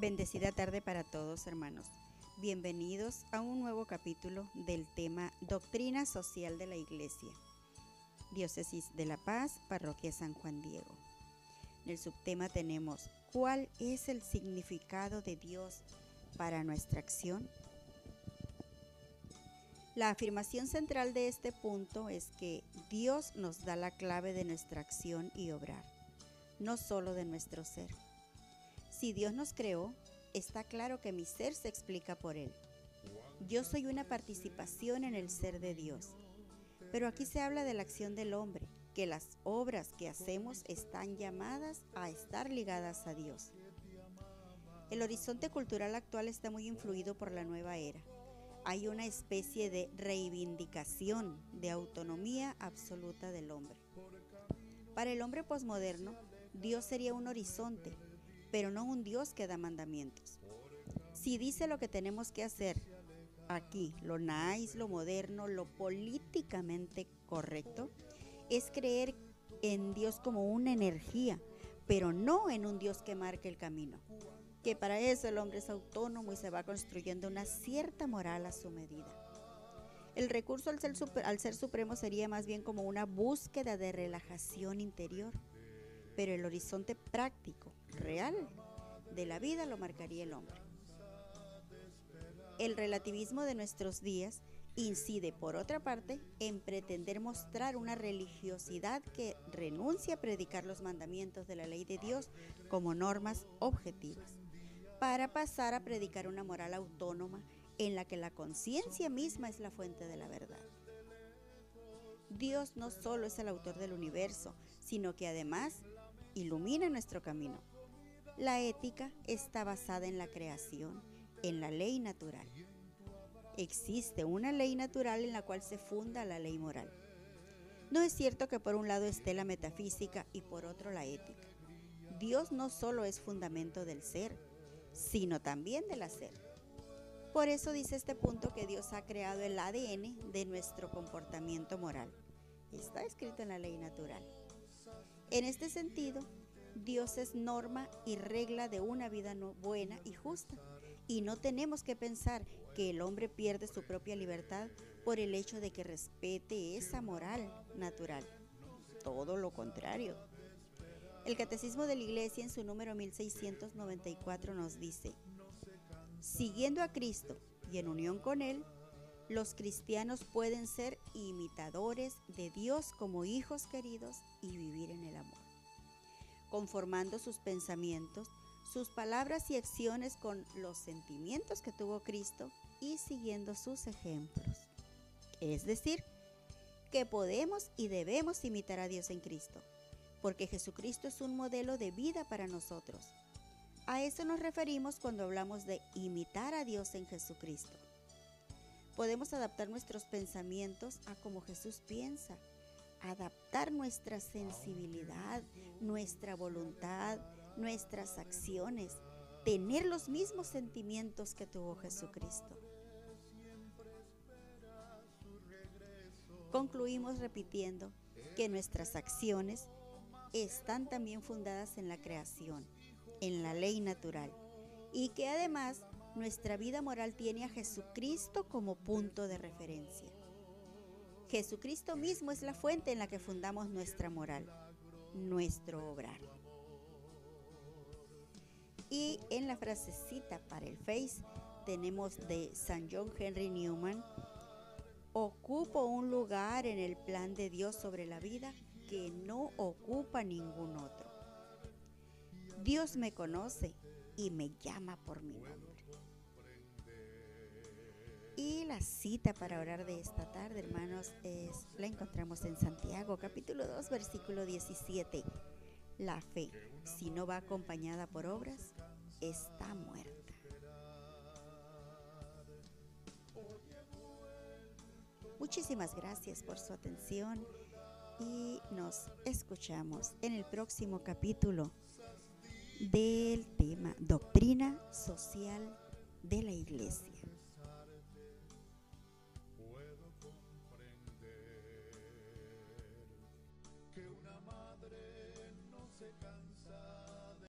Bendecida tarde para todos, hermanos. Bienvenidos a un nuevo capítulo del tema Doctrina Social de la Iglesia. Diócesis de La Paz, Parroquia San Juan Diego. En el subtema tenemos ¿Cuál es el significado de Dios para nuestra acción? La afirmación central de este punto es que Dios nos da la clave de nuestra acción y obrar, no solo de nuestro ser. Si Dios nos creó, está claro que mi ser se explica por Él. Yo soy una participación en el ser de Dios. Pero aquí se habla de la acción del hombre, que las obras que hacemos están llamadas a estar ligadas a Dios. El horizonte cultural actual está muy influido por la nueva era. Hay una especie de reivindicación de autonomía absoluta del hombre. Para el hombre posmoderno, Dios sería un horizonte, pero no un Dios que da mandamientos. Si dice lo que tenemos que hacer aquí, lo nice, lo moderno, lo políticamente correcto, es creer en Dios como una energía, pero no en un Dios que marque el camino. Que para eso el hombre es autónomo y se va construyendo una cierta moral a su medida. El recurso al ser, al ser supremo sería más bien como una búsqueda de relajación interior pero el horizonte práctico, real, de la vida lo marcaría el hombre. El relativismo de nuestros días incide, por otra parte, en pretender mostrar una religiosidad que renuncia a predicar los mandamientos de la ley de Dios como normas objetivas, para pasar a predicar una moral autónoma en la que la conciencia misma es la fuente de la verdad. Dios no solo es el autor del universo, sino que además ilumina nuestro camino. La ética está basada en la creación, en la ley natural. Existe una ley natural en la cual se funda la ley moral. No es cierto que por un lado esté la metafísica y por otro la ética. Dios no solo es fundamento del ser, sino también del hacer. Por eso dice este punto que Dios ha creado el ADN de nuestro comportamiento moral. Está escrito en la ley natural. En este sentido, Dios es norma y regla de una vida buena y justa. Y no tenemos que pensar que el hombre pierde su propia libertad por el hecho de que respete esa moral natural. Todo lo contrario. El Catecismo de la Iglesia en su número 1694 nos dice, siguiendo a Cristo y en unión con Él, los cristianos pueden ser imitadores de Dios como hijos queridos y vivir en el amor, conformando sus pensamientos, sus palabras y acciones con los sentimientos que tuvo Cristo y siguiendo sus ejemplos. Es decir, que podemos y debemos imitar a Dios en Cristo, porque Jesucristo es un modelo de vida para nosotros. A eso nos referimos cuando hablamos de imitar a Dios en Jesucristo. Podemos adaptar nuestros pensamientos a como Jesús piensa, adaptar nuestra sensibilidad, nuestra voluntad, nuestras acciones, tener los mismos sentimientos que tuvo Jesucristo. Concluimos repitiendo que nuestras acciones están también fundadas en la creación, en la ley natural, y que además nuestra vida moral tiene a Jesucristo como punto de referencia. Jesucristo mismo es la fuente en la que fundamos nuestra moral, nuestro obrar. Y en la frasecita para el Face tenemos de San John Henry Newman, ocupo un lugar en el plan de Dios sobre la vida que no ocupa ningún otro. Dios me conoce y me llama por mi nombre. Y la cita para orar de esta tarde, hermanos, es la encontramos en Santiago, capítulo 2, versículo 17. La fe, si no va acompañada por obras, está muerta. Muchísimas gracias por su atención y nos escuchamos en el próximo capítulo del tema Doctrina Social de la Iglesia.